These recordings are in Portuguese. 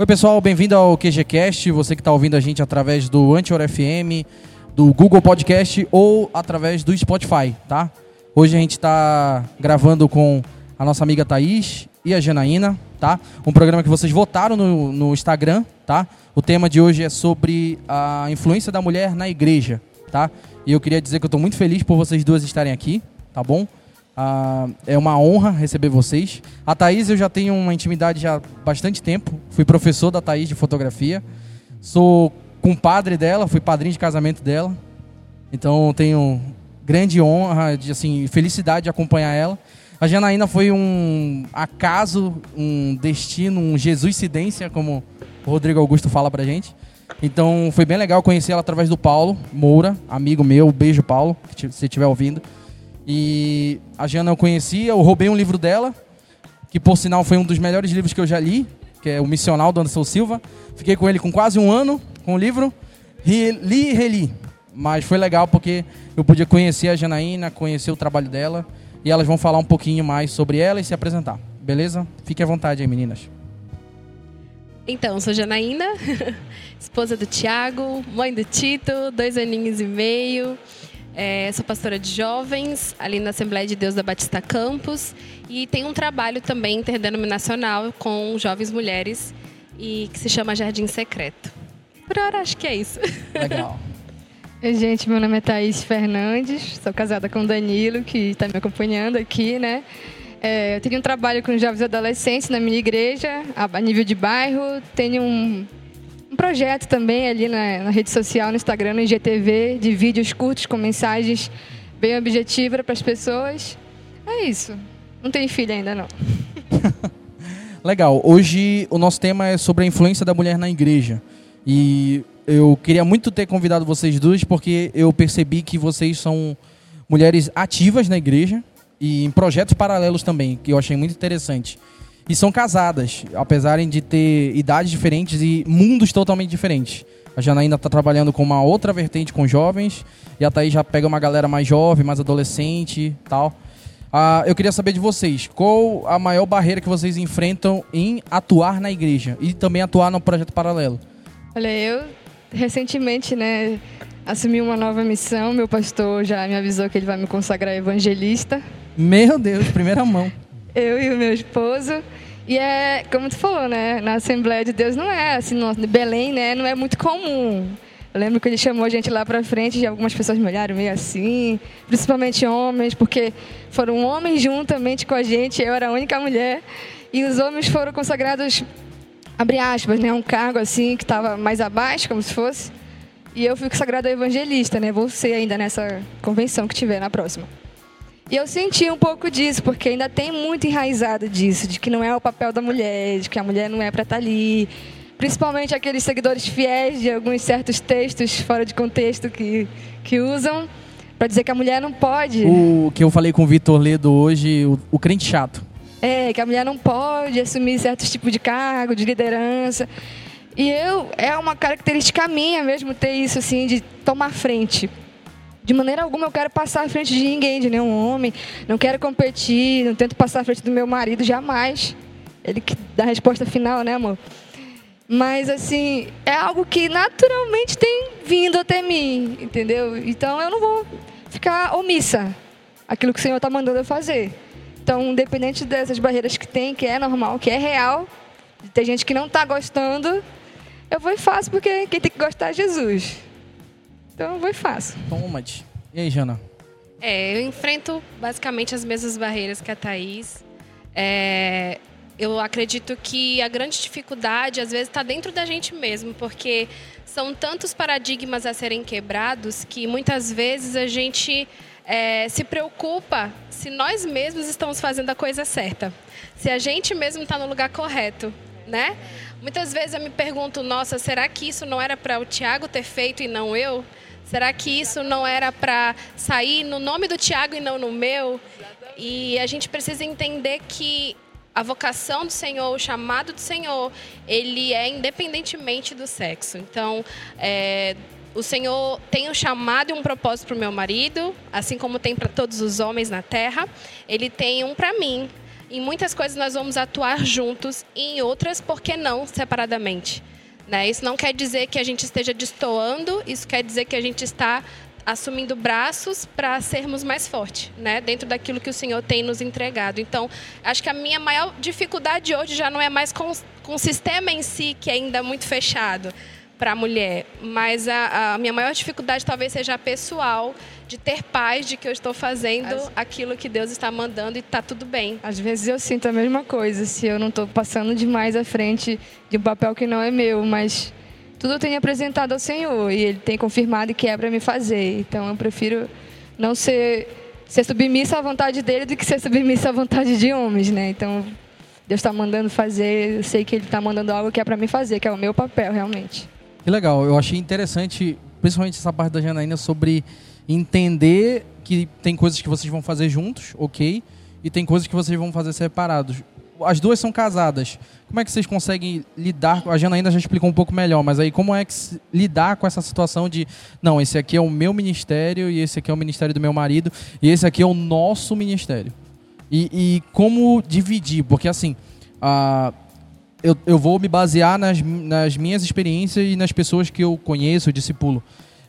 Oi, pessoal, bem-vindo ao QGCast. Você que está ouvindo a gente através do Antior FM, do Google Podcast ou através do Spotify, tá? Hoje a gente está gravando com a nossa amiga Thaís e a Janaína, tá? Um programa que vocês votaram no, no Instagram, tá? O tema de hoje é sobre a influência da mulher na igreja, tá? E eu queria dizer que eu estou muito feliz por vocês duas estarem aqui, tá bom? Ah, é uma honra receber vocês. A Thaís eu já tenho uma intimidade já há bastante tempo. Fui professor da Thaís de fotografia. Sou compadre dela, fui padrinho de casamento dela. Então tenho grande honra, de, assim, felicidade de acompanhar ela. A Janaína foi um acaso, um destino, um Jesuscidência, como o Rodrigo Augusto fala pra gente. Então foi bem legal conhecer ela através do Paulo Moura, amigo meu. Beijo, Paulo, se estiver ouvindo. E a Jana eu conhecia, eu roubei um livro dela, que por sinal foi um dos melhores livros que eu já li, que é O Missional do Anderson Silva. Fiquei com ele com quase um ano, com o livro. Li e reli. Mas foi legal porque eu podia conhecer a Janaína, conhecer o trabalho dela e elas vão falar um pouquinho mais sobre ela e se apresentar. Beleza? Fique à vontade aí, meninas. Então, sou Janaína, esposa do Tiago, mãe do Tito, dois aninhos e meio. É, sou pastora de jovens ali na Assembleia de Deus da Batista Campos e tenho um trabalho também interdenominacional com jovens mulheres e que se chama Jardim Secreto. Por hora, acho que é isso. Legal. Oi, gente, meu nome é Thaís Fernandes, sou casada com o Danilo, que está me acompanhando aqui, né? É, eu tenho um trabalho com jovens e adolescentes na minha igreja, a, nível de bairro. Tenho um, um projeto também ali na, na, rede social, no Instagram, no IGTV, de vídeos curtos com mensagens bem objetivas para as pessoas. É isso. Não tenho filho ainda, não. Legal. Hoje o nosso tema é sobre a influência da mulher na igreja. E eu queria muito ter convidado vocês duas porque eu percebi que vocês são mulheres ativas na igreja e em projetos paralelos também, que eu achei muito interessante. E são casadas, apesar de ter idades diferentes e mundos totalmente diferentes. A Janaína está trabalhando com uma outra vertente com jovens e a Thaís já pega uma galera mais jovem, mais adolescente tal. Ah, eu queria saber de vocês, qual a maior barreira que vocês enfrentam em atuar na igreja e também atuar no projeto paralelo? Olha, eu recentemente, né, assumi uma nova missão. Meu pastor já me avisou que ele vai me consagrar evangelista. Meu Deus, primeira mão. Eu e o meu esposo. E é, como tu falou, né, na Assembleia de Deus não é assim, no Belém, né, não é muito comum. Eu lembro que ele chamou a gente lá para frente e algumas pessoas me olharam meio assim, principalmente homens, porque foram homens juntamente com a gente, eu era a única mulher, e os homens foram consagrados abre aspas, né, um cargo assim que estava mais abaixo, como se fosse. E eu fui consagrada evangelista, né? Vou ser ainda nessa convenção que tiver na próxima. E eu senti um pouco disso, porque ainda tem muito enraizado disso, de que não é o papel da mulher, de que a mulher não é para estar tá ali. Principalmente aqueles seguidores fiéis de alguns certos textos fora de contexto que, que usam para dizer que a mulher não pode. O que eu falei com o Vitor Ledo hoje, o, o crente chato. É, que a mulher não pode assumir certos tipos de cargo, de liderança. E eu, é uma característica minha mesmo ter isso, assim, de tomar frente. De maneira alguma eu quero passar à frente de ninguém, de nenhum homem. Não quero competir, não tento passar à frente do meu marido, jamais. Ele que dá a resposta final, né, amor? Mas, assim, é algo que naturalmente tem vindo até mim, entendeu? Então eu não vou ficar omissa aquilo que o Senhor está mandando eu fazer. Então, independente dessas barreiras que tem, que é normal, que é real, tem gente que não está gostando, eu vou e faço porque quem tem que gostar é Jesus. Então, eu vou e faço. Toma, E aí, Jana? É, eu enfrento basicamente as mesmas barreiras que a Thaís. É, eu acredito que a grande dificuldade, às vezes, está dentro da gente mesmo, porque são tantos paradigmas a serem quebrados que muitas vezes a gente é, se preocupa se nós mesmos estamos fazendo a coisa certa, se a gente mesmo está no lugar correto, né? Muitas vezes eu me pergunto, nossa, será que isso não era para o Tiago ter feito e não eu? Será que isso não era para sair no nome do Tiago e não no meu? E a gente precisa entender que a vocação do Senhor, o chamado do Senhor, ele é independentemente do sexo. Então, é, o Senhor tem um chamado e um propósito para o meu marido, assim como tem para todos os homens na terra. Ele tem um para mim. Em muitas coisas nós vamos atuar juntos, e em outras, por que não separadamente? Né? Isso não quer dizer que a gente esteja destoando, isso quer dizer que a gente está assumindo braços para sermos mais fortes, né? Dentro daquilo que o Senhor tem nos entregado. Então, acho que a minha maior dificuldade hoje já não é mais com, com o sistema em si, que é ainda é muito fechado para a mulher, mas a, a, minha maior dificuldade talvez seja a pessoal, de ter paz de que eu estou fazendo As... aquilo que Deus está mandando e está tudo bem. Às vezes eu sinto a mesma coisa, se eu não estou passando demais à frente de um papel que não é meu, mas tudo eu tenho apresentado ao Senhor e Ele tem confirmado que é para me fazer. Então eu prefiro não ser, ser submissa à vontade dele do que ser submissa à vontade de homens, né? Então Deus está mandando fazer, eu sei que Ele está mandando algo que é para me fazer, que é o meu papel realmente. Que legal, eu achei interessante, principalmente essa parte da Janaína, sobre entender que tem coisas que vocês vão fazer juntos, ok, e tem coisas que vocês vão fazer separados as duas são casadas. Como é que vocês conseguem lidar? A Janaína já explicou um pouco melhor, mas aí como é que lidar com essa situação de não, esse aqui é o meu ministério e esse aqui é o ministério do meu marido e esse aqui é o nosso ministério. E, e como dividir? Porque assim, eu, eu vou me basear nas, nas minhas experiências e nas pessoas que eu conheço, discipulo.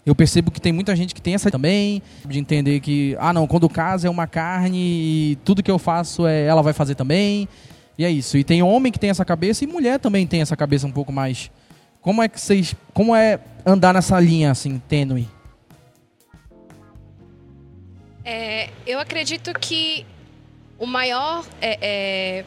Eu percebo que tem muita gente que tem essa também, de entender que, ah, não, quando o caso é uma carne e tudo que eu faço é ela vai fazer também. E é isso. E tem homem que tem essa cabeça e mulher também tem essa cabeça um pouco mais. Como é que vocês. Como é andar nessa linha assim, tênue? É, eu acredito que o maior. É, é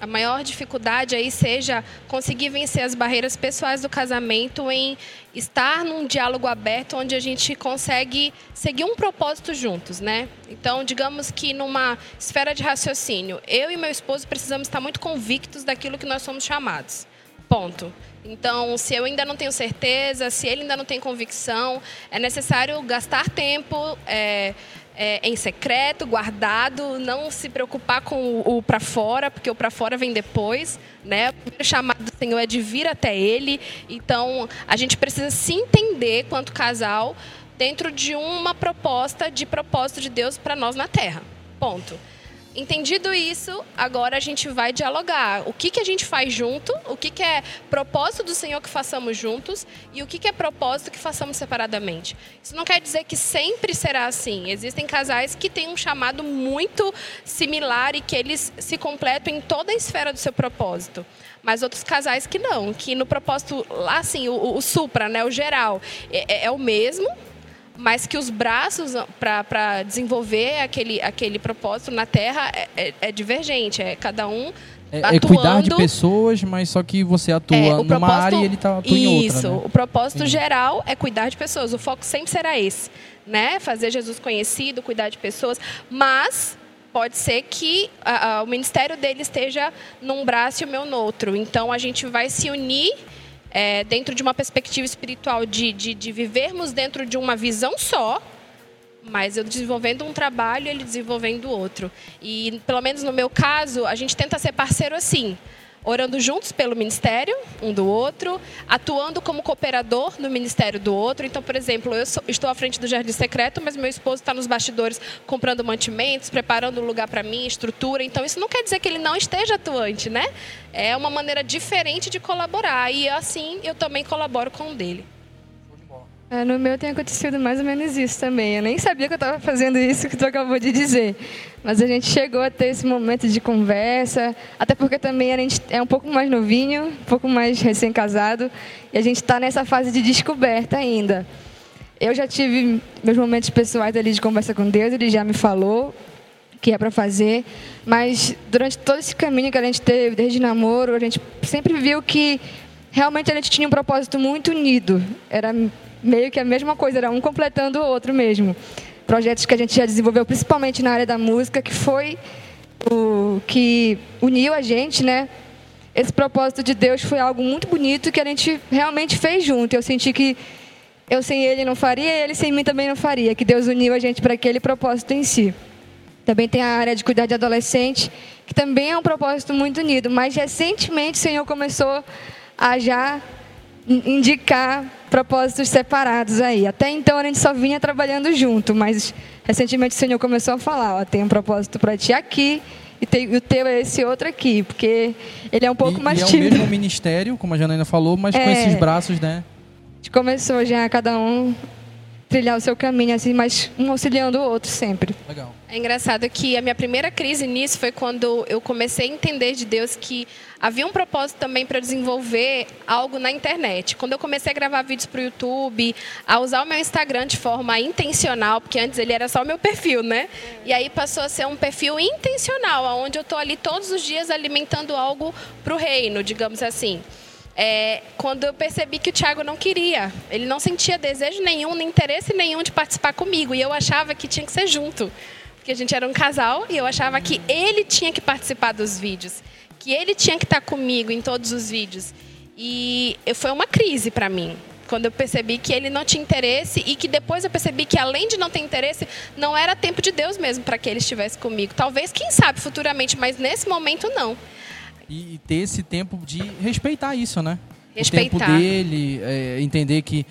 a maior dificuldade aí seja conseguir vencer as barreiras pessoais do casamento em estar num diálogo aberto onde a gente consegue seguir um propósito juntos, né? Então, digamos que numa esfera de raciocínio, eu e meu esposo precisamos estar muito convictos daquilo que nós somos chamados. Ponto. Então, se eu ainda não tenho certeza, se ele ainda não tem convicção, é necessário gastar tempo, é, é, em secreto, guardado, não se preocupar com o, o para fora, porque o para fora vem depois, né? O primeiro chamado do Senhor é de vir até Ele. Então, a gente precisa se entender quanto casal dentro de uma proposta de propósito de Deus para nós na Terra. Ponto. Entendido isso, agora a gente vai dialogar. O que, que a gente faz junto, o que, que é propósito do Senhor que façamos juntos e o que, que é propósito que façamos separadamente. Isso não quer dizer que sempre será assim. Existem casais que têm um chamado muito similar e que eles se completam em toda a esfera do seu propósito mas outros casais que não, que no propósito, assim, o, o supra, né, o geral, é, é, é o mesmo, mas que os braços para desenvolver aquele, aquele propósito na Terra é, é, é divergente, é cada um é, é, cuidar de pessoas, mas só que você atua é, numa área e ele tá, atua em outra. Isso, né? o propósito Sim. geral é cuidar de pessoas. O foco sempre será esse, né? Fazer Jesus conhecido, cuidar de pessoas, mas pode ser que a, a, o ministério dele esteja num braço e o meu no outro. Então a gente vai se unir é, dentro de uma perspectiva espiritual de, de, de vivermos dentro de uma visão só, mas eu desenvolvendo um trabalho ele desenvolvendo outro. E, pelo menos no meu caso, a gente tenta ser parceiro assim orando juntos pelo ministério, um do outro, atuando como cooperador no ministério do outro. Então, por exemplo, eu sou, estou à frente do Jardim Secreto, mas meu esposo está nos bastidores comprando mantimentos, preparando um lugar para mim, estrutura. Então, isso não quer dizer que ele não esteja atuante, né? É uma maneira diferente de colaborar. E assim, eu também colaboro com o dele. É, no meu tem acontecido mais ou menos isso também. Eu nem sabia que eu estava fazendo isso que tu acabou de dizer. Mas a gente chegou a ter esse momento de conversa, até porque também a gente é um pouco mais novinho, um pouco mais recém-casado, e a gente está nessa fase de descoberta ainda. Eu já tive meus momentos pessoais ali de conversa com Deus, ele já me falou que é para fazer, mas durante todo esse caminho que a gente teve, desde namoro, a gente sempre viu que realmente a gente tinha um propósito muito unido. Era meio que a mesma coisa, era um completando o outro mesmo. Projetos que a gente já desenvolveu, principalmente na área da música, que foi o que uniu a gente, né? Esse propósito de Deus foi algo muito bonito que a gente realmente fez junto. Eu senti que eu sem ele não faria, ele sem mim também não faria. Que Deus uniu a gente para aquele propósito em si. Também tem a área de cuidar de adolescente, que também é um propósito muito unido. Mas recentemente o Senhor começou a já indicar propósitos separados aí. Até então a gente só vinha trabalhando junto, mas recentemente o Senhor começou a falar: ó, tem um propósito para ti aqui e, tem, e o teu é esse outro aqui, porque ele é um pouco e, mais e é tímido. o mesmo ministério, como a Janaína falou, mas com É. esses braços, né? A gente começou já cada um trilhar o seu caminho, assim, mas um auxiliando o outro sempre. Legal. É engraçado que a minha primeira crise nisso foi quando eu comecei a entender de Deus que havia um propósito também para desenvolver algo na internet. Quando eu comecei a gravar vídeos para o YouTube, a usar o meu Instagram de forma intencional, porque antes ele era só o meu perfil, né? E aí passou a ser um perfil intencional, onde eu estou ali todos os dias alimentando algo para o reino, digamos assim. É, quando eu percebi que o Thiago não queria, ele não sentia desejo nenhum, nem interesse nenhum de participar comigo, e eu achava que tinha que ser junto, porque a gente era um casal e eu achava que ele tinha que participar dos vídeos, que ele tinha que estar comigo em todos os vídeos. E foi uma crise para mim, quando eu percebi que ele não tinha interesse e que depois eu percebi que além de não ter interesse, não era tempo de Deus mesmo para que ele estivesse comigo. Talvez, quem sabe, futuramente, mas nesse momento não. E, e ter esse tempo de respeitar isso, né? O Respeitar. tempo dele, é, entender que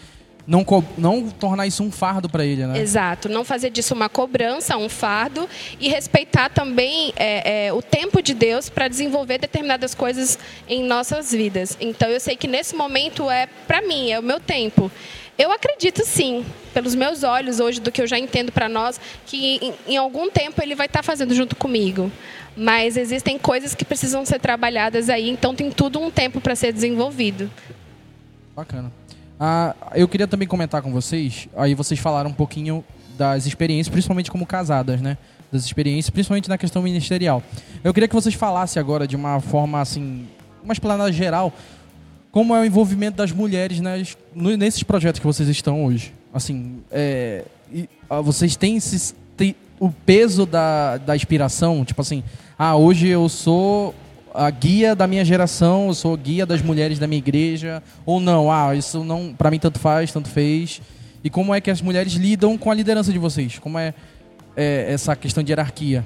não, não tornar isso um fardo para ele, né? Exato, não fazer disso uma cobrança, um fardo e respeitar também é, é, o tempo de Deus para desenvolver determinadas coisas em nossas vidas. Então eu sei que nesse momento é para mim, é o meu tempo. Eu acredito sim, pelos meus olhos hoje do que eu já entendo para nós, que em, em algum tempo ele vai estar fazendo junto comigo. Mas existem coisas que precisam ser trabalhadas aí, então tem tudo um tempo para ser desenvolvido. Bacana. Ah, eu queria também comentar com vocês, aí vocês falaram um pouquinho das experiências, principalmente como casadas, né? Das experiências, principalmente na questão ministerial. Eu queria que vocês falassem agora de uma forma assim, uma explanada geral, como é o envolvimento das mulheres nas, no- nesses projetos que vocês estão hoje. Assim, é, e, ah, vocês têm esse, tem o peso da, da inspiração, tipo assim, ah, hoje eu sou a guia da minha geração, eu sou guia das mulheres da minha igreja, ou não, ah, isso não, para mim tanto faz, tanto fez. E como é que as mulheres lidam com a liderança de vocês? Como é, é essa questão de hierarquia?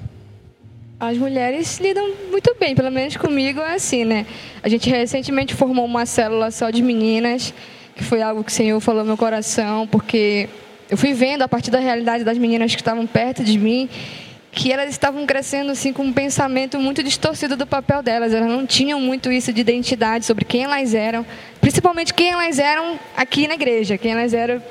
As mulheres lidam muito bem, pelo menos comigo é assim, né? A gente recentemente formou uma célula só de meninas, que foi algo que o Senhor falou no meu coração, porque eu fui vendo a partir da realidade das meninas que estavam perto de mim, que elas estavam crescendo assim com um pensamento muito distorcido do papel delas. Elas não tinham muito isso de identidade sobre quem elas eram, principalmente quem elas eram aqui na igreja, quem elas eram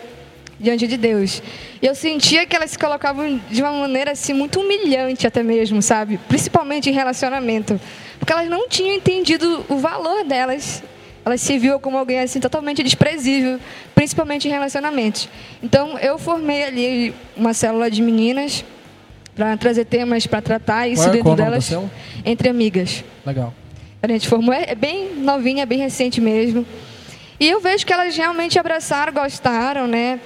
diante de Deus. E eu sentia que elas se colocavam de uma maneira assim muito humilhante até mesmo, sabe? Principalmente em relacionamento, porque elas não tinham entendido o valor delas. Elas se viam como alguém assim totalmente desprezível, principalmente em relacionamentos. Então eu formei ali uma célula de meninas para trazer temas para tratar isso Qual é- dentro qual é delas entre amigas. Legal. A gente formou, é bem novinha, bem recente mesmo. E eu vejo que elas realmente abraçaram, gostaram, né?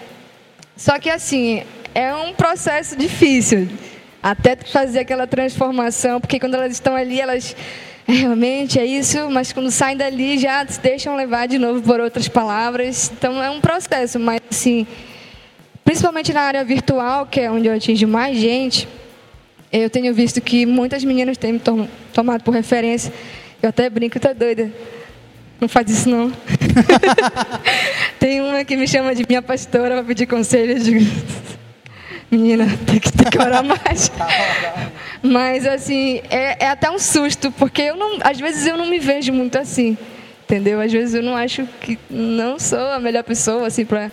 Só que assim, é um processo difícil até fazer aquela transformação, porque quando elas estão ali, elas "É, realmente é isso, mas quando saem dali já se deixam levar de novo por outras palavras. Então é um processo, mas assim, principalmente na área virtual, que é onde eu atingo mais gente, eu tenho visto que muitas meninas têm me tom- tomado por referência. Eu até brinco, tá doida. Não faz isso não. Tem uma que me chama de minha pastora para pedir conselho. Eu digo, menina, tem que, tem que orar mais. Mas assim, é, é até um susto, porque eu não, às vezes eu não me vejo muito assim. Entendeu? Às vezes eu não acho que não sou a melhor pessoa assim para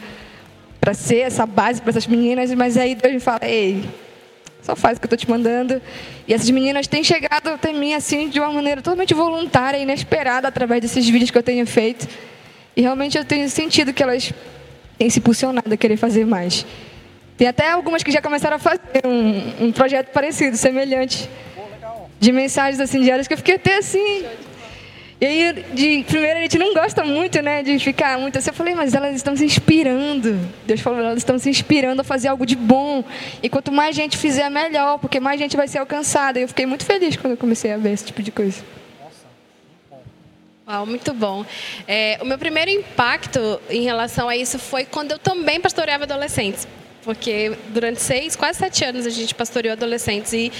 para ser essa base para essas meninas, mas aí Deus me fala, ei, só faz o que eu estou te mandando. E essas meninas têm chegado até mim assim de uma maneira totalmente voluntária inesperada através desses vídeos que eu tenho feito. E realmente eu tenho sentido que elas têm se impulsionado a querer fazer mais. Tem até algumas que já começaram a fazer um, um projeto parecido, semelhante. De mensagens assim diárias que eu fiquei até assim. E aí, de, primeiro, a gente não gosta muito, né, de ficar muito assim. Eu falei, mas elas estão se inspirando. Deus falou, elas estão se inspirando a fazer algo de bom. E quanto mais gente fizer, melhor, porque mais gente vai ser alcançada. E eu fiquei muito feliz quando eu comecei a ver esse tipo de coisa. Uau, muito bom. É, o meu primeiro impacto em relação a isso foi quando eu também pastoreava adolescentes. Porque durante seis, quase sete anos a gente pastoreou adolescentes. E,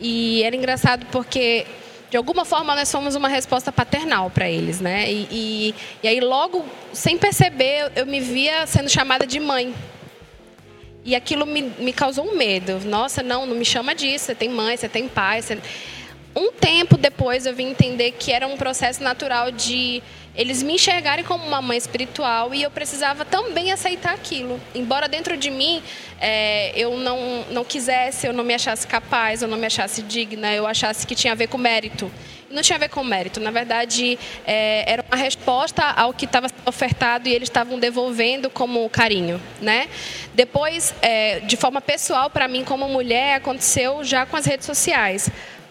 e era engraçado porque, de alguma forma, nós fomos uma resposta paternal para eles. Né? E, e, e aí, logo, sem perceber, eu me via sendo chamada de mãe. E aquilo me, me causou um medo. Nossa, não, não me chama disso. Você tem mãe, você tem pai. Você... um tempo depois eu vim entender que era um processo natural de eles me enxergarem como uma mãe espiritual e eu precisava também aceitar aquilo. Embora dentro de mim é, eu não, não quisesse, eu não me achasse capaz, eu não me achasse digna, eu achasse que tinha a ver com mérito. Não tinha a ver com mérito, na verdade é, era uma resposta ao que estava ofertado e eles estavam devolvendo como carinho, né? Depois, é, de forma pessoal, para mim como mulher, aconteceu já com as redes sociais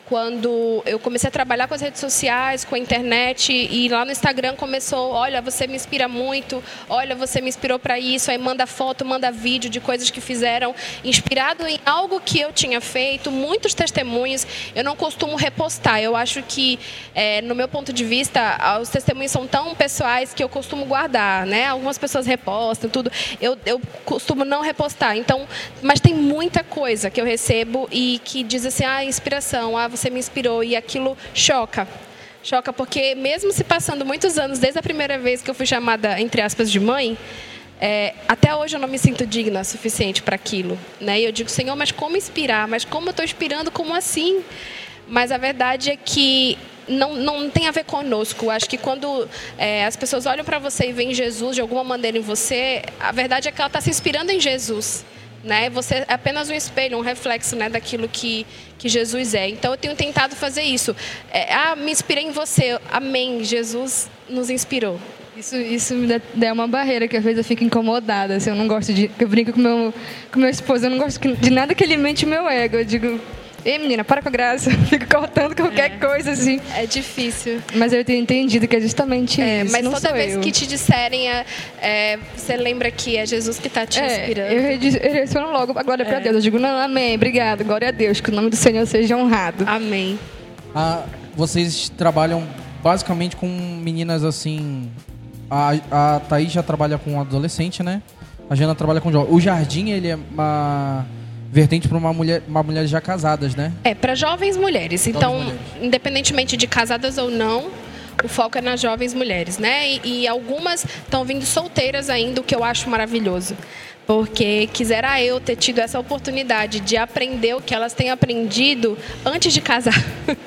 quando eu comecei a trabalhar com as redes sociais, com a internet, e lá no Instagram começou, olha, você me inspira muito, olha, você me inspirou para isso, aí manda foto, manda vídeo de coisas que fizeram, inspirado em algo que eu tinha feito, muitos testemunhos, eu não costumo repostar, eu acho que, é, no meu ponto de vista, os testemunhos são tão pessoais que eu costumo guardar, né? Algumas pessoas repostam, tudo, eu, eu costumo não repostar, então, mas tem muita coisa que eu recebo e que diz assim, ah, inspiração, ah, você me inspirou e aquilo choca. Choca porque mesmo se passando muitos anos desde a primeira vez que eu fui chamada entre aspas de mãe, é, até hoje eu não me sinto digna o suficiente para aquilo, né? E eu digo, Senhor, mas como inspirar? Mas como eu estou inspirando? Como assim? Mas a verdade é que não, não tem a ver conosco. Acho que quando é, as pessoas olham para você e veem Jesus de alguma maneira em você, a verdade é que ela está se inspirando em Jesus né? Você é apenas um espelho, um reflexo, né, daquilo que que Jesus é. Então eu tenho tentado fazer isso. É, ah, me inspirei em você. Amém. Jesus nos inspirou. Isso, isso me dá uma barreira que às vezes eu fico incomodada. Assim, eu não gosto de. Eu brinco com meu, com meu esposo, eu não gosto de nada que alimente meu ego. Eu digo, Ei, menina, para com a graça. Fico cortando qualquer é. coisa assim. É difícil. Mas eu tenho entendido que é justamente é, isso. Mas não toda vez eu. que te disserem, é, é, você lembra que é Jesus que está te é, inspirando. Eu respondo logo a glória para é. Deus. Eu digo, não, amém, obrigado, glória a Deus, que o nome do Senhor seja honrado. Amém. Ah, vocês trabalham basicamente com meninas assim. A, a Thaís já trabalha com adolescente, né? A Jana trabalha com jovem. O Jardim, ele é uma vertente para uma mulher, uma mulher já casadas, né? É, para jovens mulheres. Então, mulheres. independentemente de casadas ou não, o foco é nas jovens mulheres, né? E, e algumas estão vindo solteiras ainda, o que eu acho maravilhoso. Porque quisera eu ter tido essa oportunidade de aprender o que elas têm aprendido antes de casar.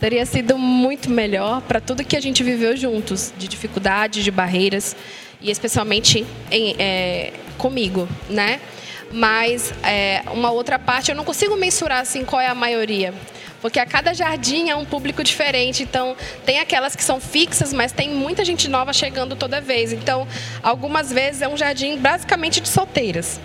Teria sido muito melhor para tudo que a gente viveu juntos, de dificuldades, de barreiras, e especialmente em, é, comigo, né? Mas é, uma outra parte eu não consigo mensurar assim qual é a maioria. Porque a cada jardim é um público diferente. Então, tem aquelas que são fixas, mas tem muita gente nova chegando toda vez. Então, algumas vezes é um jardim basicamente de solteiras.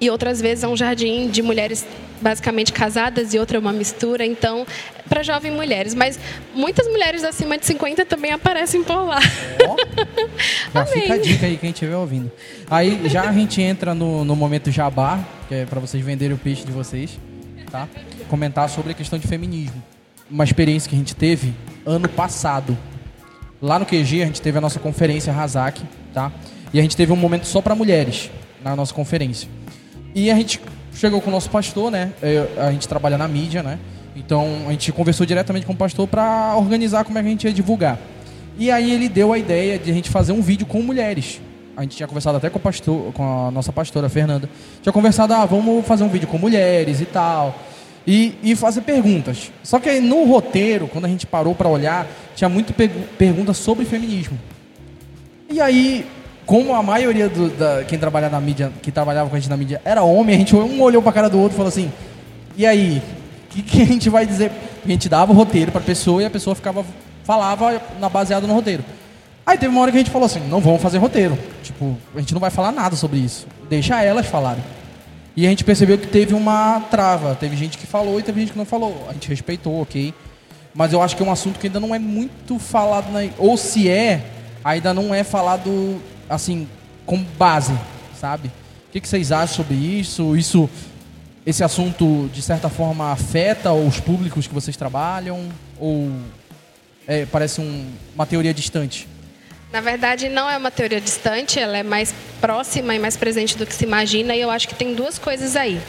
E outras vezes é um jardim de mulheres basicamente casadas e outra é uma mistura, então, para jovens mulheres. Mas muitas mulheres acima de 50 também aparecem por lá. Oh, já fica a dica aí quem estiver ouvindo. Aí já a gente entra no, no momento jabá, que é para vocês venderem o peixe de vocês, tá? Comentar sobre a questão de feminismo. Uma experiência que a gente teve ano passado. Lá no QG a gente teve a nossa conferência Razak, tá? E a gente teve um momento só para mulheres na nossa conferência. E a gente chegou com o nosso pastor, né? A gente trabalha na mídia, né? Então a gente conversou diretamente com o pastor para organizar como é que a gente ia divulgar. E aí ele deu a ideia de a gente fazer um vídeo com mulheres. A gente tinha conversado até com, pastor, com a nossa pastora Fernanda. Tinha conversado, ah, vamos fazer um vídeo com mulheres e tal. E, e fazer perguntas. Só que aí no roteiro, quando a gente parou para olhar, tinha muito perguntas sobre feminismo. E aí como a maioria do, da, quem trabalha na mídia, que trabalhava com a gente na mídia era homem, a gente um olhou pra cara do outro e falou assim: e aí, o que, que, a gente vai dizer? A gente dava o roteiro pra pessoa e a pessoa ficava, falava na, baseado no roteiro. Aí teve uma hora que a gente falou assim: não vamos fazer roteiro. Tipo, a gente não vai falar nada sobre isso. Deixa elas falarem. E a gente percebeu que teve uma trava. Teve gente que falou e teve gente que não falou. A gente respeitou, ok. Mas eu acho que é um assunto que ainda não é muito falado. Na... Ou se é, ainda não é falado assim, como base, sabe? O que, que vocês acham sobre isso? Isso, esse assunto de certa forma afeta os públicos que vocês trabalham ou é, parece um, uma teoria distante? Na verdade, não é uma teoria distante, ela é mais próxima e mais presente do que se imagina, e eu acho que tem duas coisas aí.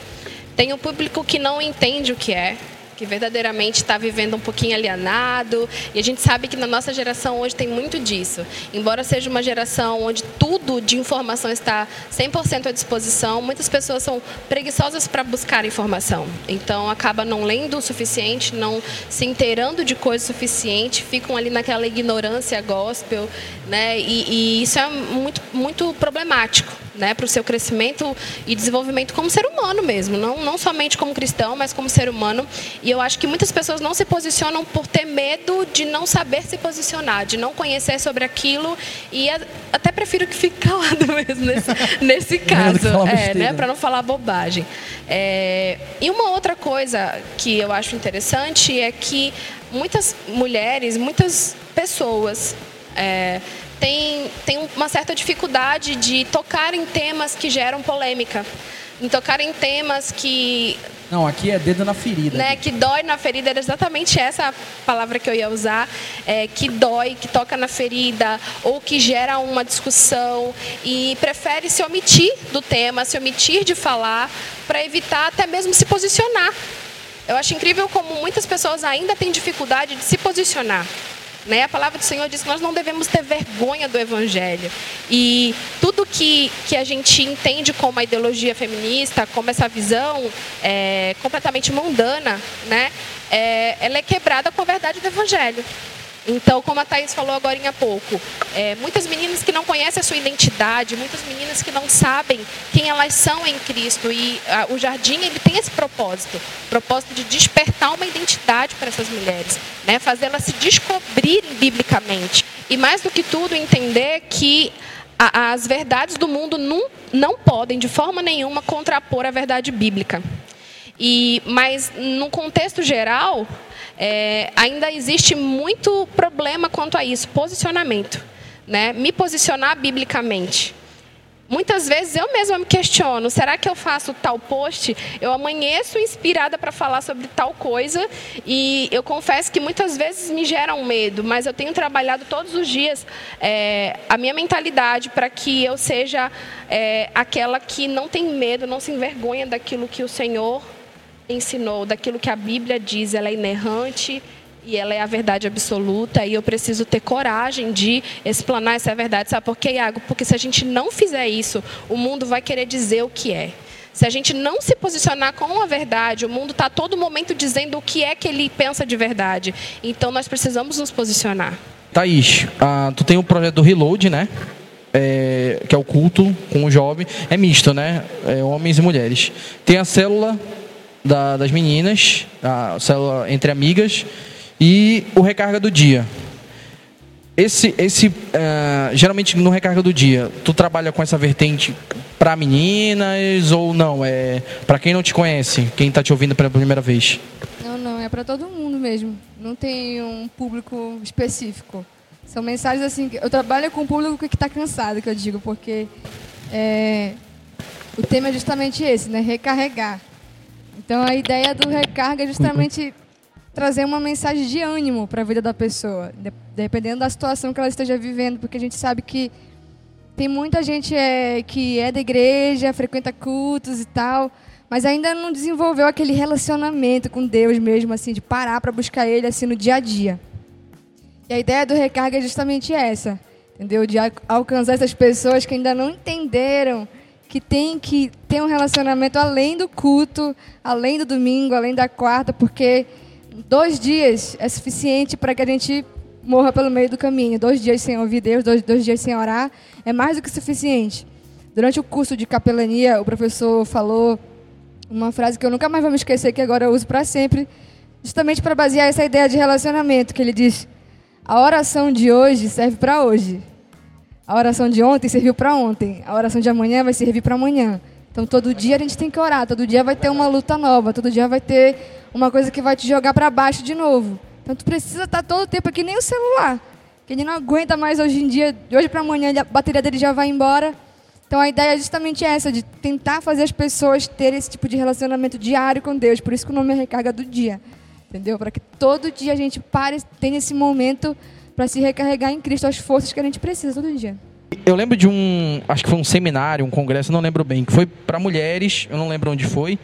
Tem o público que não entende o que é, que verdadeiramente está vivendo um pouquinho alienado. E a gente sabe que na nossa geração hoje tem muito disso. Embora seja uma geração onde tudo de informação está 100% à disposição, muitas pessoas são preguiçosas para buscar informação. Então acaba não lendo o suficiente, não se inteirando de coisa suficiente, ficam ali naquela ignorância gospel, né? E, e isso é muito, muito problemático né, para o seu crescimento e desenvolvimento como ser humano mesmo, não, não somente como cristão, mas como ser humano. E eu acho que muitas pessoas não se posicionam por ter medo de não saber se posicionar, de não conhecer sobre aquilo e até prefiro que fique calado mesmo nesse, nesse caso, é, né, para não falar bobagem. É, e uma outra coisa que eu acho interessante é que muitas mulheres, muitas pessoas é, tem, tem uma certa dificuldade de tocar em temas que geram polêmica. Em tocar em temas que. Não, aqui é dedo na ferida. Né, que dói na ferida, era exatamente essa palavra que eu ia usar. É, que dói, que toca na ferida, ou que gera uma discussão. E prefere se omitir do tema, se omitir de falar, para evitar até mesmo se posicionar. Eu acho incrível como muitas pessoas ainda têm dificuldade de se posicionar. Né? A palavra do Senhor diz que nós não devemos ter vergonha do Evangelho. E tudo que, que a gente entende como a ideologia feminista, como essa visão é, completamente mundana, né? É, ela é quebrada com a verdade do Evangelho. Então, como a Thaís falou agora há pouco, é, muitas meninas que não conhecem a sua identidade, muitas meninas que não sabem quem elas são em Cristo. E a, o jardim ele tem esse propósito, propósito de despertar uma identidade para essas mulheres, né? fazê-las se descobrirem biblicamente. E mais do que tudo, entender que a, as verdades do mundo não, não podem, de forma nenhuma, contrapor a verdade bíblica. E, mas, no contexto geral, é, ainda existe muito problema quanto a isso, posicionamento. Né? Me posicionar biblicamente. Muitas vezes eu mesma me questiono: será que eu faço tal post? Eu amanheço inspirada para falar sobre tal coisa e eu confesso que muitas vezes me gera um medo, mas eu tenho trabalhado todos os dias é, a minha mentalidade para que eu seja é, aquela que não tem medo, não se envergonha daquilo que o Senhor ensinou, daquilo que a Bíblia diz, ela é inerrante e ela é a verdade absoluta e eu preciso ter coragem de explanar essa verdade. Sabe por quê, Iago? Porque se a gente não fizer isso, o mundo vai querer dizer o que é. Se a gente não se posicionar com a verdade, o mundo está todo momento dizendo o que é que ele pensa de verdade. Então nós precisamos nos posicionar. Thaís, ah, tu tem o um projeto do Reload, né? É, que é o culto com o jovem. É misto, né? É, homens e mulheres. Tem a célula da, das meninas, a célula entre amigas, e o recarga do dia. Esse, esse uh, geralmente no recarga do dia, tu trabalha com essa vertente para meninas ou não? É para quem não te conhece, quem está te ouvindo pela primeira vez? Não, não, é para todo mundo mesmo. Não tem um público específico. São mensagens assim. Eu trabalho com um público que está cansado, que eu digo, porque é, o tema é justamente esse, né? Recarregar. Então a ideia do recarga é justamente trazer uma mensagem de ânimo para a vida da pessoa, dependendo da situação que ela esteja vivendo, porque a gente sabe que tem muita gente é, que é da igreja, frequenta cultos e tal, mas ainda não desenvolveu aquele relacionamento com Deus mesmo, assim, de parar para buscar Ele assim no dia a dia. E a ideia do recarga é justamente essa, entendeu? De alcançar essas pessoas que ainda não entenderam que tem que ter um relacionamento além do culto, além do domingo, além da quarta, porque dois dias é suficiente para que a gente morra pelo meio do caminho. Dois dias sem ouvir Deus, dois, dois dias sem orar, é mais do que suficiente. Durante o curso de capelania, o professor falou uma frase que eu nunca mais vou me esquecer, que agora eu uso para sempre, justamente para basear essa ideia de relacionamento, que ele diz: a oração de hoje serve para hoje. A oração de ontem serviu para ontem. A oração de amanhã vai servir para amanhã. Então todo dia a gente tem que orar. Todo dia vai ter uma luta nova. Todo dia vai ter uma coisa que vai te jogar para baixo de novo. Então tu precisa estar todo o tempo aqui, nem o celular. Que ele não aguenta mais hoje em dia. De hoje para amanhã a bateria dele já vai embora. Então a ideia é justamente essa, de tentar fazer as pessoas terem esse tipo de relacionamento diário com Deus. Por isso que o nome é recarga do dia. Entendeu? Para que todo dia a gente pare, tenha esse momento para se recarregar em Cristo as forças que a gente precisa todo dia. Eu lembro de um, acho que foi um seminário, um congresso, não lembro bem, que foi para mulheres, eu não lembro onde foi.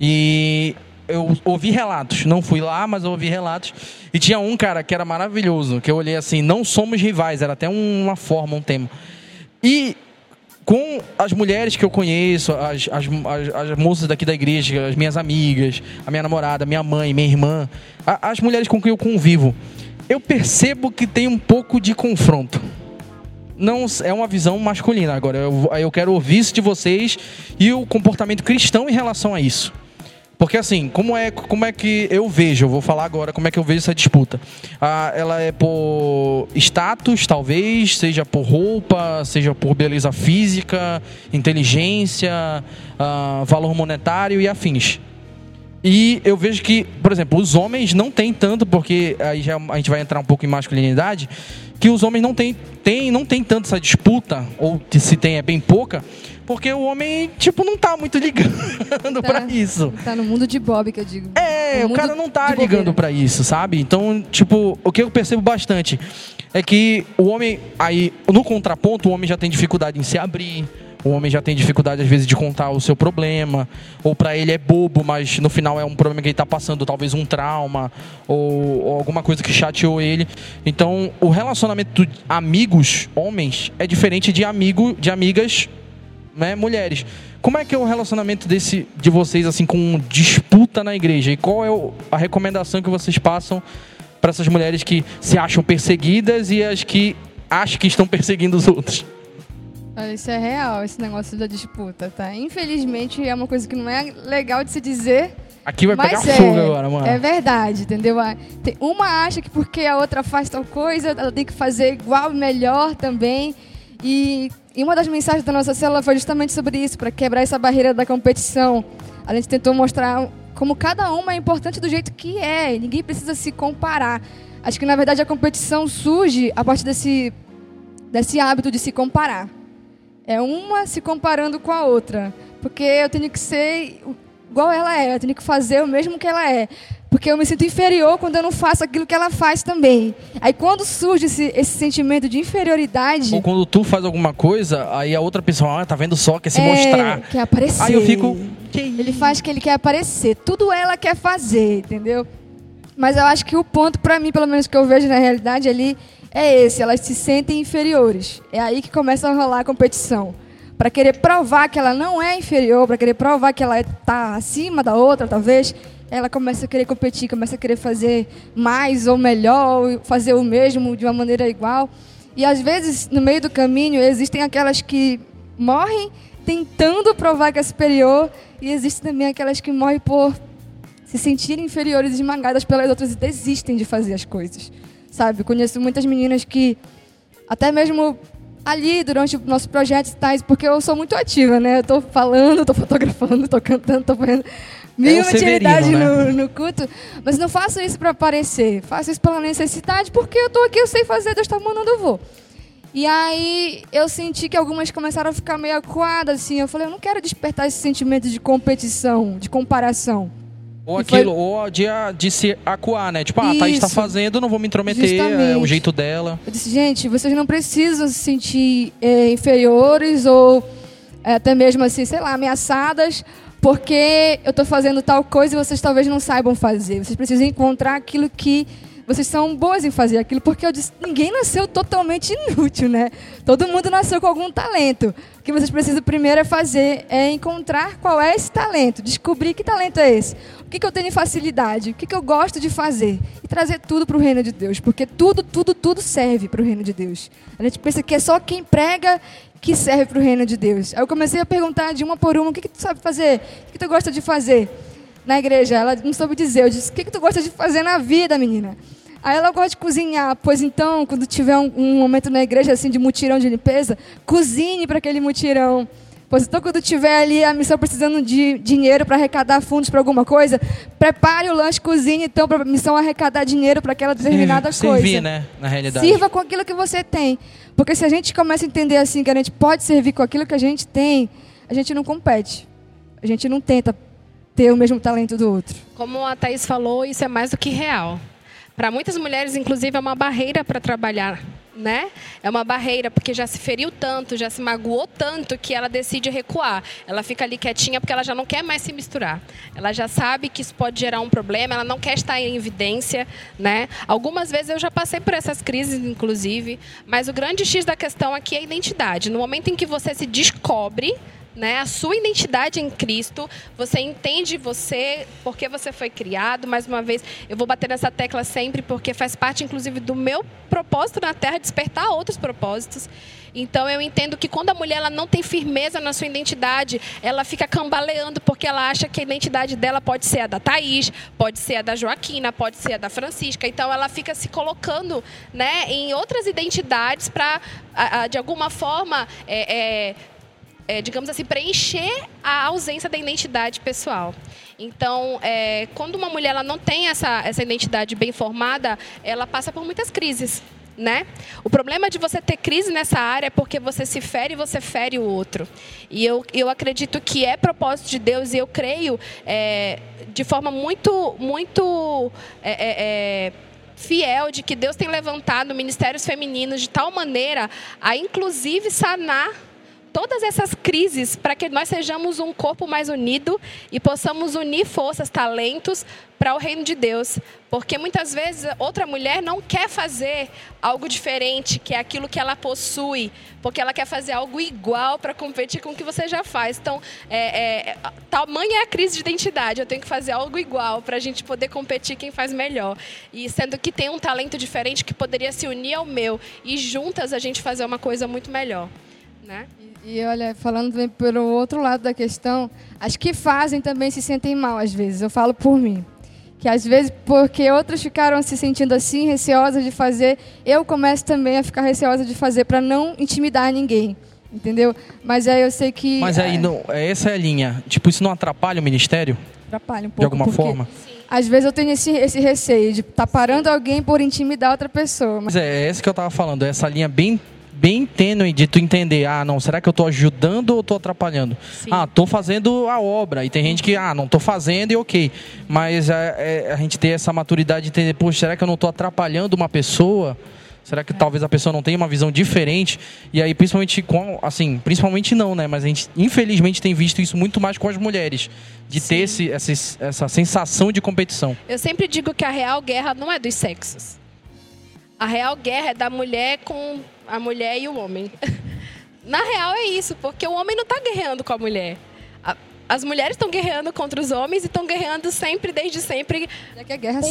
E eu ouvi relatos, não fui lá, mas ouvi relatos. E tinha um cara que era maravilhoso, que eu olhei assim, não somos rivais, era até uma forma, um tema. E com as mulheres que eu conheço, as, as, as, as, moças daqui da igreja, as minhas amigas, a minha namorada, minha mãe, minha irmã, a, as mulheres com quem eu convivo, eu percebo que tem um pouco de confronto. Não é uma visão masculina. Agora, eu, eu quero ouvir isso de vocês e o comportamento cristão em relação a isso. Porque assim, como é, como é que eu vejo, eu vou falar agora como é que eu vejo essa disputa. Ah, ela é por status, talvez, seja por roupa, seja por beleza física, inteligência, ah, valor monetário e afins. E eu vejo que, por exemplo, os homens não têm tanto, porque aí já a gente vai entrar um pouco em masculinidade, que os homens não têm, têm, não têm tanto essa disputa, ou se tem é bem pouca, porque o homem, tipo, não tá muito ligando tá, pra isso. Tá no mundo de Bob, que eu digo. É, o cara não tá ligando para isso, sabe? Então, tipo, o que eu percebo bastante é que o homem, aí, no contraponto, o homem já tem dificuldade em se abrir. O homem já tem dificuldade, às vezes, de contar o seu problema. Ou para ele é bobo, mas no final é um problema que ele está passando, talvez um trauma, ou, ou, alguma coisa que chateou ele. Então, o relacionamento de amigos, homens, é diferente de amigo, de amigas né, mulheres. Como é que é o relacionamento desse, de vocês assim com disputa na igreja? E qual é a recomendação que vocês passam para essas mulheres que se acham perseguidas e as que acham que estão perseguindo os outros? Isso é real, esse negócio da disputa, tá? Infelizmente é uma coisa que não é legal de se dizer. Aqui vai pegar é, fogo agora, mano. É verdade, entendeu? Uma acha que porque a outra faz tal coisa, ela tem que fazer igual, melhor também. E, e uma das mensagens da nossa célula foi justamente sobre isso, para quebrar essa barreira da competição. A gente tentou mostrar como cada uma é importante do jeito que é, ninguém precisa se comparar. Acho que na verdade a competição surge a partir desse, desse hábito de se comparar. É uma se comparando com a outra. Porque eu tenho que ser igual ela é, eu tenho que fazer o mesmo que ela é. Porque eu me sinto inferior quando eu não faço aquilo que ela faz também. Aí quando surge esse, esse sentimento de inferioridade. Ou quando tu faz alguma coisa, aí a outra pessoa, ah, tá vendo só, quer se é, mostrar. Quer aparecer. Aí eu fico. Ele faz que ele quer aparecer. Tudo ela quer fazer, entendeu? Mas eu acho que o ponto, para mim, pelo menos que eu vejo na realidade ali, é esse. Elas se sentem inferiores. É aí que começa a rolar a competição. Para querer provar que ela não é inferior, para querer provar que ela está acima da outra, talvez, ela começa a querer competir, começa a querer fazer mais ou melhor, fazer o mesmo de uma maneira igual. E às vezes, no meio do caminho, existem aquelas que morrem tentando provar que é superior, e existem também aquelas que morrem por se sentirem inferiores, esmagadas pelas outras e desistem de fazer as coisas. Sabe? Conheço muitas meninas que, até mesmo ali durante o nosso projeto, tais, porque eu sou muito ativa, né? Eu tô falando, tô fotografando, tô cantando, tô fazendo mil é atividades né? no, no culto. Mas não faço isso para aparecer. Faço isso pela necessidade, porque eu tô aqui, eu sei fazer, Deus está mandando, eu vou. E aí eu senti que algumas começaram a ficar meio acuadas, assim. Eu falei, eu não quero despertar esse sentimento de competição, de comparação. Ou aquilo, foi... ou de, de se acuar, né? Tipo, ah, a Thaís está fazendo, não vou me intrometer, é o jeito dela. Eu disse, gente, vocês não precisam se sentir é, inferiores ou é, até mesmo assim, sei lá, ameaçadas porque eu estou fazendo tal coisa e vocês talvez não saibam fazer. Vocês precisam encontrar aquilo que vocês são boas em fazer aquilo, porque eu disse, ninguém nasceu totalmente inútil, né? Todo mundo nasceu com algum talento. O que vocês precisam primeiro é fazer, é encontrar qual é esse talento, descobrir que talento é esse. O que, que eu tenho facilidade, o que, que eu gosto de fazer. E trazer tudo para o reino de Deus, porque tudo, tudo, tudo serve para o reino de Deus. A gente pensa que é só quem prega que serve para o reino de Deus. Aí eu comecei a perguntar de uma por uma, o que, que tu sabe fazer? O que, que tu gosta de fazer? Na igreja, ela não soube dizer. Eu disse, o que, que tu gosta de fazer na vida, menina? Aí ela gosta de cozinhar. Pois então, quando tiver um, um momento na igreja assim de mutirão de limpeza, cozinhe para aquele mutirão. Pois então, quando tiver ali a missão precisando de dinheiro para arrecadar fundos para alguma coisa, prepare o lanche, cozinhe então para a missão arrecadar dinheiro para aquela determinada Servir, coisa. Servir, né? Na realidade. Sirva com aquilo que você tem. Porque se a gente começa a entender assim que a gente pode servir com aquilo que a gente tem, a gente não compete. A gente não tenta ter o mesmo talento do outro. Como a Thaís falou, isso é mais do que real. Para muitas mulheres, inclusive, é uma barreira para trabalhar né? É uma barreira porque já se feriu tanto, já se magoou tanto que ela decide recuar. Ela fica ali quietinha porque ela já não quer mais se misturar. Ela já sabe que isso pode gerar um problema, ela não quer estar em evidência, né? Algumas vezes eu já passei por essas crises, inclusive, mas o grande X da questão aqui é a identidade. No momento em que você se descobre, né? A sua identidade em Cristo, você entende você, porque você foi criado. Mais uma vez, eu vou bater nessa tecla sempre, porque faz parte, inclusive, do meu propósito na Terra despertar outros propósitos. Então eu entendo que quando a mulher ela não tem firmeza na sua identidade, ela fica cambaleando porque ela acha que a identidade dela pode ser a da Thaís, pode ser a da Joaquina, pode ser a da Francisca. Então ela fica se colocando né, em outras identidades para, de alguma forma, é, é, é, digamos assim, preencher a ausência da identidade pessoal. Então, é, quando uma mulher ela não tem essa, essa identidade bem formada, ela passa por muitas crises. Né? O problema de você ter crise nessa área é porque você se fere e você fere o outro. E eu, eu acredito que é propósito de Deus e eu creio é, de forma muito, muito é, é, é fiel de que Deus tem levantado ministérios femininos de tal maneira a inclusive sanar todas essas crises para que nós sejamos um corpo mais unido e possamos unir forças, talentos para o reino de Deus. Porque muitas vezes outra mulher não quer fazer algo diferente, que é aquilo que ela possui, porque ela quer fazer algo igual para competir com o que você já faz. Então, é, é, tamanha é a crise de identidade. Eu tenho que fazer algo igual para a gente poder competir quem faz melhor. E sendo que tem um talento diferente que poderia se unir ao meu e juntas a gente fazer uma coisa muito melhor. Né? E olha, falando também pelo outro lado da questão, as que fazem também se sentem mal às vezes. Eu falo por mim. Que às vezes, porque outras ficaram se sentindo assim, receosas de fazer, eu começo também a ficar receosa de fazer para não intimidar ninguém. Entendeu? Mas aí eu sei que. Mas aí, é, não, essa é a linha. Tipo, isso não atrapalha o ministério? Atrapalha um pouco. De alguma forma? Às vezes eu tenho esse, esse receio de estar tá parando alguém por intimidar outra pessoa. Mas é, é essa que eu estava falando, essa linha bem bem tênue de tu entender, ah, não, será que eu estou ajudando ou estou atrapalhando? Sim. Ah, estou fazendo a obra. E tem gente que, ah, não estou fazendo e ok. Mas é, é, a gente ter essa maturidade de entender, poxa, será que eu não estou atrapalhando uma pessoa? Será que é. talvez a pessoa não tenha uma visão diferente? E aí, principalmente com, assim, principalmente não, né? Mas a gente, infelizmente, tem visto isso muito mais com as mulheres. De Sim. ter esse, essa, essa sensação de competição. Eu sempre digo que a real guerra não é dos sexos. A real guerra é da mulher com a mulher e o homem. Na real é isso, porque o homem não está guerreando com a mulher. As mulheres estão guerreando contra os homens e estão guerreando sempre, desde sempre,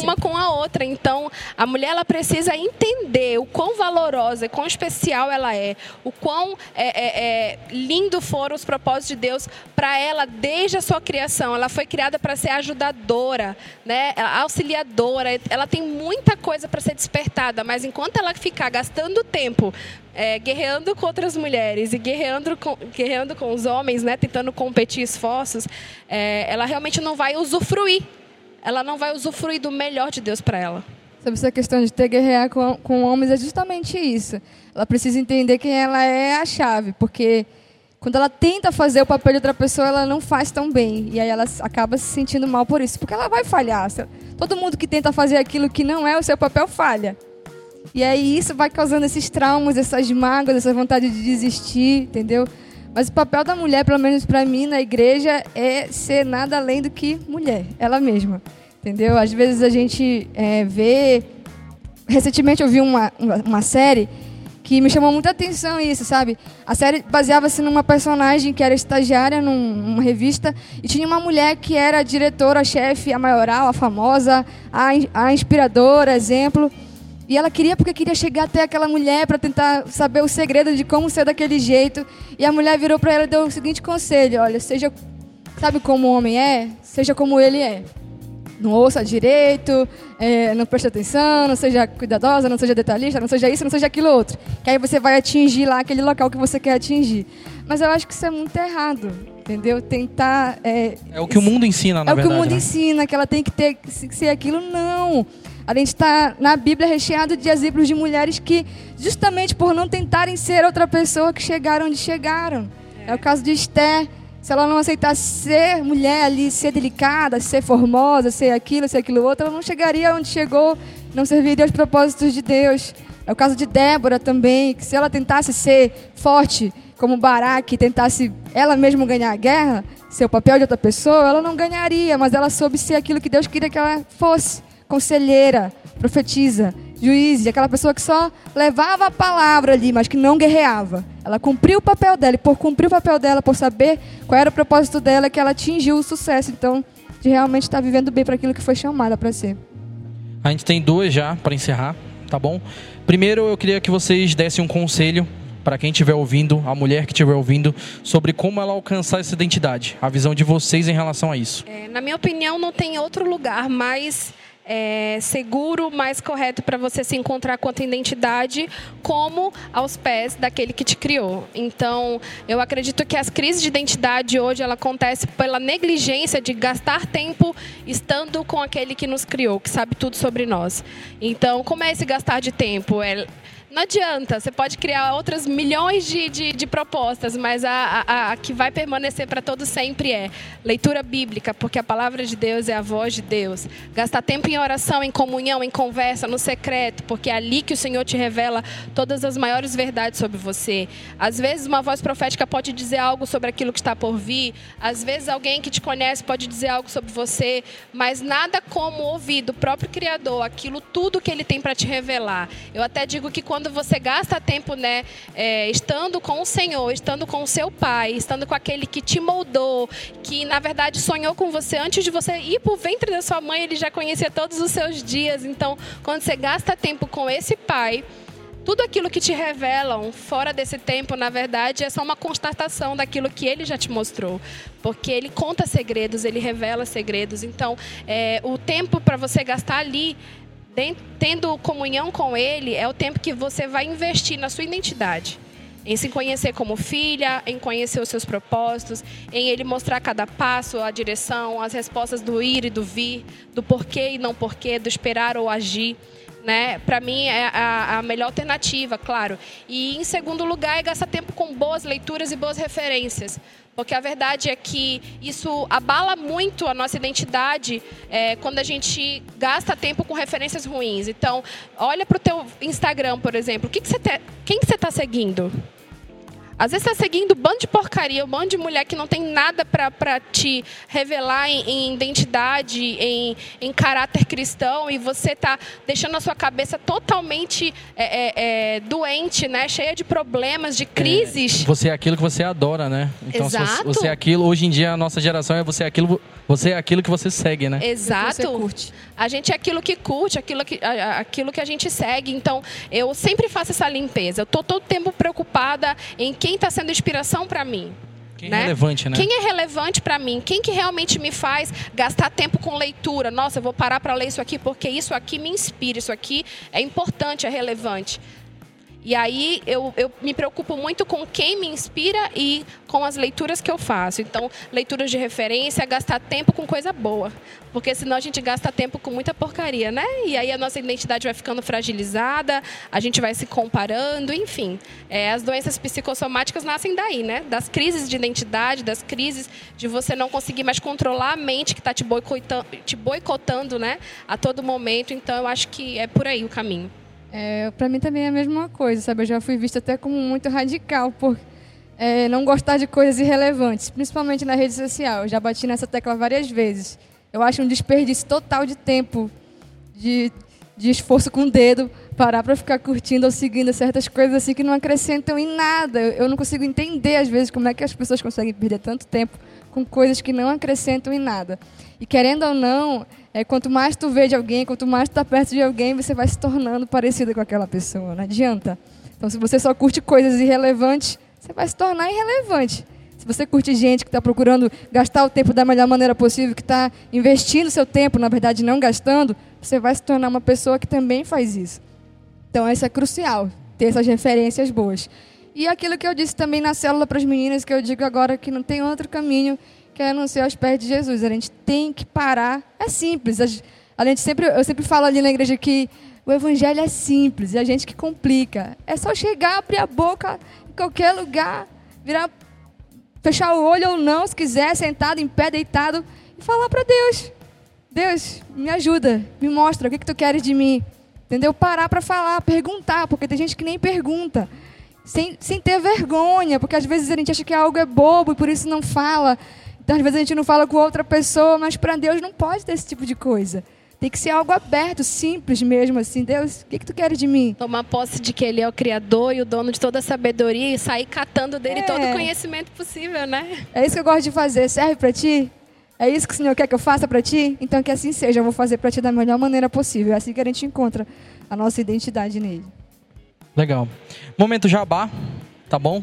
uma com a outra. Então, a mulher ela precisa entender o quão valorosa, quão especial ela é, o quão é, é, é, lindo foram os propósitos de Deus para ela desde a sua criação. Ela foi criada para ser ajudadora, né? auxiliadora. Ela tem muita coisa para ser despertada, mas enquanto ela ficar gastando tempo é, guerreando com outras mulheres e guerreando com, guerreando com os homens, né, tentando competir esforços, é, ela realmente não vai usufruir. Ela não vai usufruir do melhor de Deus para ela. Sobre essa questão de ter guerrear com, com homens, é justamente isso. Ela precisa entender quem ela é a chave, porque quando ela tenta fazer o papel de outra pessoa, ela não faz tão bem. E aí ela acaba se sentindo mal por isso, porque ela vai falhar. Todo mundo que tenta fazer aquilo que não é o seu papel falha. E aí isso vai causando esses traumas, essas mágoas, essa vontade de desistir, entendeu? Mas o papel da mulher, pelo menos para mim na igreja, é ser nada além do que mulher, ela mesma, entendeu? Às vezes a gente é, vê. Recentemente eu vi uma, uma, série que me chamou muita atenção isso, sabe? A série baseava-se numa personagem que era estagiária num, numa revista e tinha uma mulher que era a diretora, a chefe, a maioral, a famosa, a, a inspiradora, exemplo. E ela queria porque queria chegar até aquela mulher para tentar saber o segredo de como ser daquele jeito. E a mulher virou para ela e deu o seguinte conselho: olha, seja, sabe como o homem é? Seja como ele é. Não ouça direito, é, não preste atenção, não seja cuidadosa, não seja detalhista, não seja isso, não seja aquilo outro. Que aí você vai atingir lá aquele local que você quer atingir. Mas eu acho que isso é muito errado, entendeu? Tentar. É, é o que o mundo ensina, na é verdade. É o que o mundo né? ensina, que ela tem que ter que ser aquilo. Não. A gente está na Bíblia recheado de exemplos de mulheres que, justamente por não tentarem ser outra pessoa, que chegaram onde chegaram. É, é o caso de Esther. Se ela não aceitasse ser mulher ali, ser delicada, ser formosa, ser aquilo, ser aquilo outro, ela não chegaria onde chegou, não serviria aos propósitos de Deus. É o caso de Débora também, que se ela tentasse ser forte como Baraque, tentasse ela mesma ganhar a guerra, ser o papel de outra pessoa, ela não ganharia, mas ela soube ser aquilo que Deus queria que ela fosse, conselheira, profetisa, juiz, aquela pessoa que só levava a palavra ali, mas que não guerreava. Ela cumpriu o papel dela, e por cumprir o papel dela, por saber qual era o propósito dela, que ela atingiu o sucesso. Então, de realmente estar vivendo bem para aquilo que foi chamada para ser. A gente tem duas já para encerrar, tá bom? Primeiro, eu queria que vocês dessem um conselho para quem estiver ouvindo, a mulher que estiver ouvindo, sobre como ela alcançar essa identidade, a visão de vocês em relação a isso. É, na minha opinião, não tem outro lugar mais é, seguro, mais correto para você se encontrar com a tua identidade, como aos pés daquele que te criou. Então, eu acredito que as crises de identidade hoje ela acontece pela negligência de gastar tempo estando com aquele que nos criou, que sabe tudo sobre nós. Então, como é esse gastar de tempo? É não adianta, você pode criar outras milhões de, de, de propostas, mas a, a, a, que vai permanecer para todo sempre é leitura bíblica, porque a palavra de Deus é a voz de Deus. Gastar tempo em oração, em comunhão, em conversa, no secreto, porque é ali que o Senhor te revela todas as maiores verdades sobre você. Às vezes uma voz profética pode dizer algo sobre aquilo que está por vir, às vezes alguém que te conhece pode dizer algo sobre você, mas nada como ouvir do próprio Criador aquilo tudo que ele tem para te revelar. Eu até digo que quando quando você gasta tempo, né, é, estando com o Senhor, estando com o seu Pai, estando com aquele que te moldou, que na verdade sonhou com você antes de você ir para o ventre da sua mãe, ele já conhecia todos os seus dias. Então, quando você gasta tempo com esse Pai, tudo aquilo que te revelam fora desse tempo, na verdade, é só uma constatação daquilo que ele já te mostrou. Porque ele conta segredos, ele revela segredos. Então, é, o tempo para você gastar ali tendo comunhão com Ele, é o tempo que você vai investir na sua identidade. Em se conhecer como filha, em conhecer os seus propósitos, em Ele mostrar cada passo, a direção, as respostas do ir e do vir, do porquê e não porquê, do esperar ou agir. Né? Para mim é a, a melhor alternativa, claro. E em segundo lugar é gastar tempo com boas leituras e boas referências. Porque a verdade é que isso abala muito a nossa identidade é, quando a gente gasta tempo com referências ruins. Então, olha para o teu Instagram, por exemplo. O que, que você te... Quem que você está seguindo? Às vezes está seguindo um bando de porcaria, um bando de mulher que não tem nada para te revelar em, em identidade, em, em, caráter cristão, e você está deixando a sua cabeça totalmente é, é, é, doente, né? cheia de problemas, de crises. É, você é aquilo que você adora, né? Então, Exato. você é aquilo, hoje em dia a nossa geração é você é aquilo, você é aquilo que você segue, né? Exato. Você curte. A gente é aquilo que curte, aquilo que, aquilo que a gente segue. Então, eu sempre faço essa limpeza. Eu estou todo tempo preocupada em quem quem está sendo inspiração para mim. Quem né? é relevante, né? Quem é relevante para mim? Quem que realmente me faz gastar tempo com leitura? Nossa, eu vou parar para ler isso aqui porque isso aqui me inspira, isso aqui é importante, é relevante. E aí eu, eu me preocupo muito com quem me inspira e com as leituras que eu faço. Então, leituras de referência, gastar tempo com coisa boa. Porque senão a gente gasta tempo com muita porcaria, né? E aí a nossa identidade vai ficando fragilizada, a gente vai se comparando, enfim. É, as doenças psicossomáticas nascem daí, né? Das crises de identidade, das crises de você não conseguir mais controlar a mente que está te boicotando, te boicotando, né? A todo momento. Então, eu acho que é por aí o caminho. É, para mim também é a mesma coisa, sabe? Eu já fui vista até como muito radical por é, não gostar de coisas irrelevantes, principalmente na rede social. Eu já bati nessa tecla várias vezes. Eu acho um desperdício total de tempo, de, de esforço com o dedo, parar para ficar curtindo ou seguindo certas coisas assim que não acrescentam em nada. Eu não consigo entender às vezes como é que as pessoas conseguem perder tanto tempo com coisas que não acrescentam em nada. E querendo ou não, é, quanto mais tu vê de alguém, quanto mais tu está perto de alguém, você vai se tornando parecida com aquela pessoa. Não adianta. Então, se você só curte coisas irrelevantes, você vai se tornar irrelevante. Se você curte gente que está procurando gastar o tempo da melhor maneira possível, que está investindo seu tempo, na verdade não gastando, você vai se tornar uma pessoa que também faz isso. Então, isso é crucial, ter essas referências boas. E aquilo que eu disse também na célula para as meninas, que eu digo agora que não tem outro caminho que é não ser aos pés de Jesus. A gente tem que parar. É simples. A gente sempre, eu sempre falo ali na igreja que o evangelho é simples e a gente que complica. É só chegar, abrir a boca em qualquer lugar, virar, fechar o olho ou não, se quiser, sentado, em pé, deitado, e falar para Deus: Deus, me ajuda, me mostra o que, que tu queres de mim. Entendeu? Parar para falar, perguntar, porque tem gente que nem pergunta. Sem, sem ter vergonha, porque às vezes a gente acha que algo é bobo e por isso não fala. Então, às vezes a gente não fala com outra pessoa, mas para Deus não pode ter esse tipo de coisa. Tem que ser algo aberto, simples mesmo, assim. Deus, o que, que tu queres de mim? Tomar posse de que Ele é o Criador e o dono de toda a sabedoria e sair catando dele É. todo o conhecimento possível, né? É isso que eu gosto de fazer. Serve para ti? É isso que o Senhor quer que eu faça para ti? Então que assim seja. Eu vou fazer para ti da melhor maneira possível. É assim que a gente encontra a nossa identidade nele. Legal. Momento jabá, tá bom?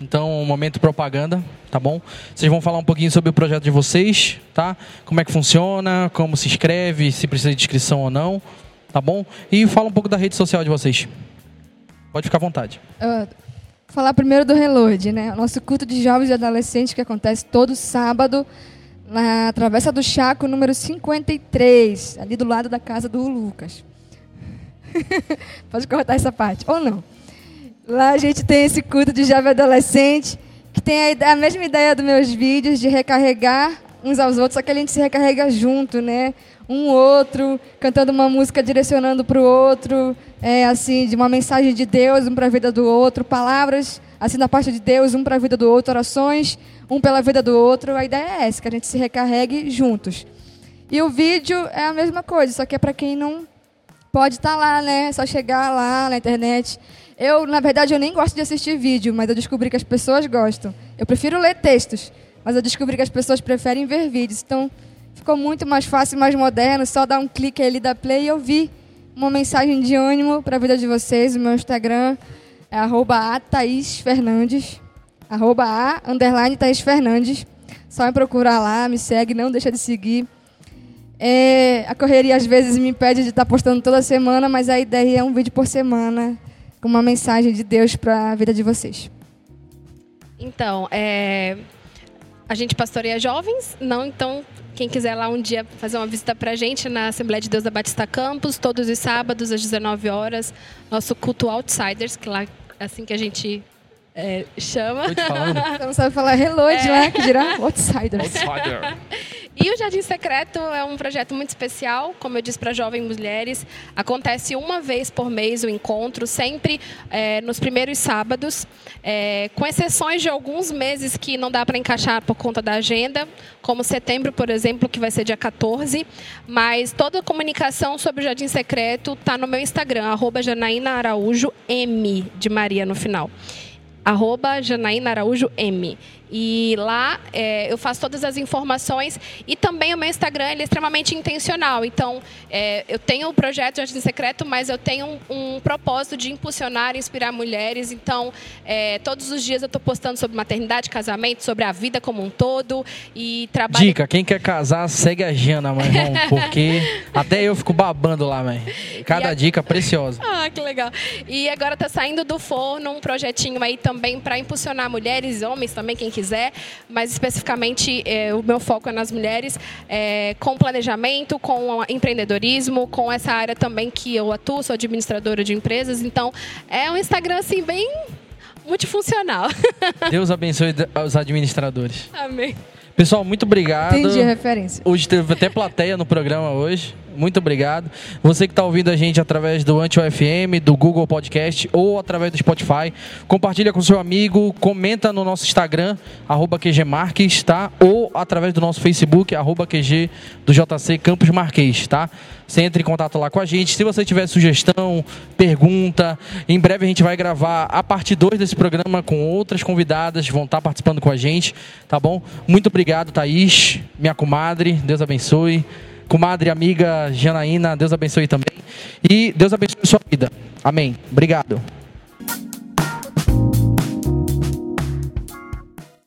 Então, momento propaganda, tá bom? Vocês vão falar um pouquinho sobre o projeto de vocês, tá? Como é que funciona, como se inscreve, se precisa de inscrição ou não, tá bom? E fala um pouco da rede social de vocês. Pode ficar à vontade. Vou falar primeiro do Reload, né? O nosso culto de jovens e adolescentes que acontece todo sábado na Travessa do Chaco, número 53, ali do lado da casa do Lucas. Pode cortar essa parte, ou não. Lá a gente tem esse culto de jovem adolescente, que tem a, a mesma ideia dos meus vídeos, de recarregar uns aos outros, só que a gente se recarrega junto, né? Um outro, cantando uma música direcionando para o outro, é, assim, de uma mensagem de Deus, um para a vida do outro, palavras, assim, da parte de Deus, um para a vida do outro, orações, um pela vida do outro. A ideia é essa, que a gente se recarregue juntos. E o vídeo é a mesma coisa, só que é para quem não pode estar lá, né? É só chegar lá na internet. Eu, na verdade, eu nem gosto de assistir vídeo, mas eu descobri que as pessoas gostam. Eu prefiro ler textos, mas eu descobri que as pessoas preferem ver vídeos. Então, ficou muito mais fácil, mais moderno, só dar um clique ali da play e ouvir uma mensagem de ânimo para a vida de vocês. O meu Instagram é arroba arroba a underline Thaís Fernandes. Só me procurar lá, me segue, não deixa de seguir. É, a correria às vezes me impede de estar postando toda semana, mas a ideia é um vídeo por semana com uma mensagem de Deus para a vida de vocês. Então, é, a gente pastoreia jovens, não então quem quiser lá um dia fazer uma visita pra gente na Assembleia de Deus da Batista Campos, todos os sábados às 19 horas, nosso culto Outsiders, que lá assim que a gente é, chama. Você não sabe falar reload lá, que dirá outsiders. E o Jardim Secreto é um projeto muito especial, como eu disse para jovens mulheres. Acontece uma vez por mês o encontro, sempre é, nos primeiros sábados, é, com exceções de alguns meses que não dá para encaixar por conta da agenda, como setembro, por exemplo, que vai ser dia 14. Mas toda a comunicação sobre o Jardim Secreto está no meu Instagram, arroba Janaína Araújo M, de Maria no final arroba Janaína Araújo M. E lá é, eu faço todas as informações e também o meu Instagram ele é extremamente intencional. Então, é, eu tenho o projeto Jardim Secreto, mas eu tenho um, um propósito de impulsionar, inspirar mulheres. Então, é, todos os dias eu estou postando sobre maternidade, casamento, sobre a vida como um todo e trabalho. Dica, quem quer casar, segue a Jana, meu irmão, porque até eu fico babando lá, velho. Cada E a- dica preciosa. Ah, que legal. E agora está saindo do forno um projetinho aí também para impulsionar mulheres e homens também, quem quiser, mas especificamente eh, o meu foco é nas mulheres, eh, com planejamento, com empreendedorismo, com essa área também que eu atuo, sou administradora de empresas, então é um Instagram assim bem multifuncional. Deus abençoe os administradores. Amém. Pessoal, muito obrigado. Entendi a referência. Hoje teve até plateia no programa hoje. Muito obrigado. Você que está ouvindo a gente através do Anti-UFM, do Google Podcast ou através do Spotify, compartilha com seu amigo, comenta no nosso Instagram, arroba QGMarques, tá? Ou através do nosso Facebook, arroba QG do JC Campos Marquês, tá? Você entra em contato lá com a gente. Se você tiver sugestão, pergunta, em breve a gente vai gravar a parte 2 desse programa com outras convidadas, vão estar participando com a gente, tá bom? Muito obrigado, Thaís, minha comadre, Deus abençoe. Comadre, amiga Janaína, Deus abençoe também. E Deus abençoe a sua vida. Amém. Obrigado.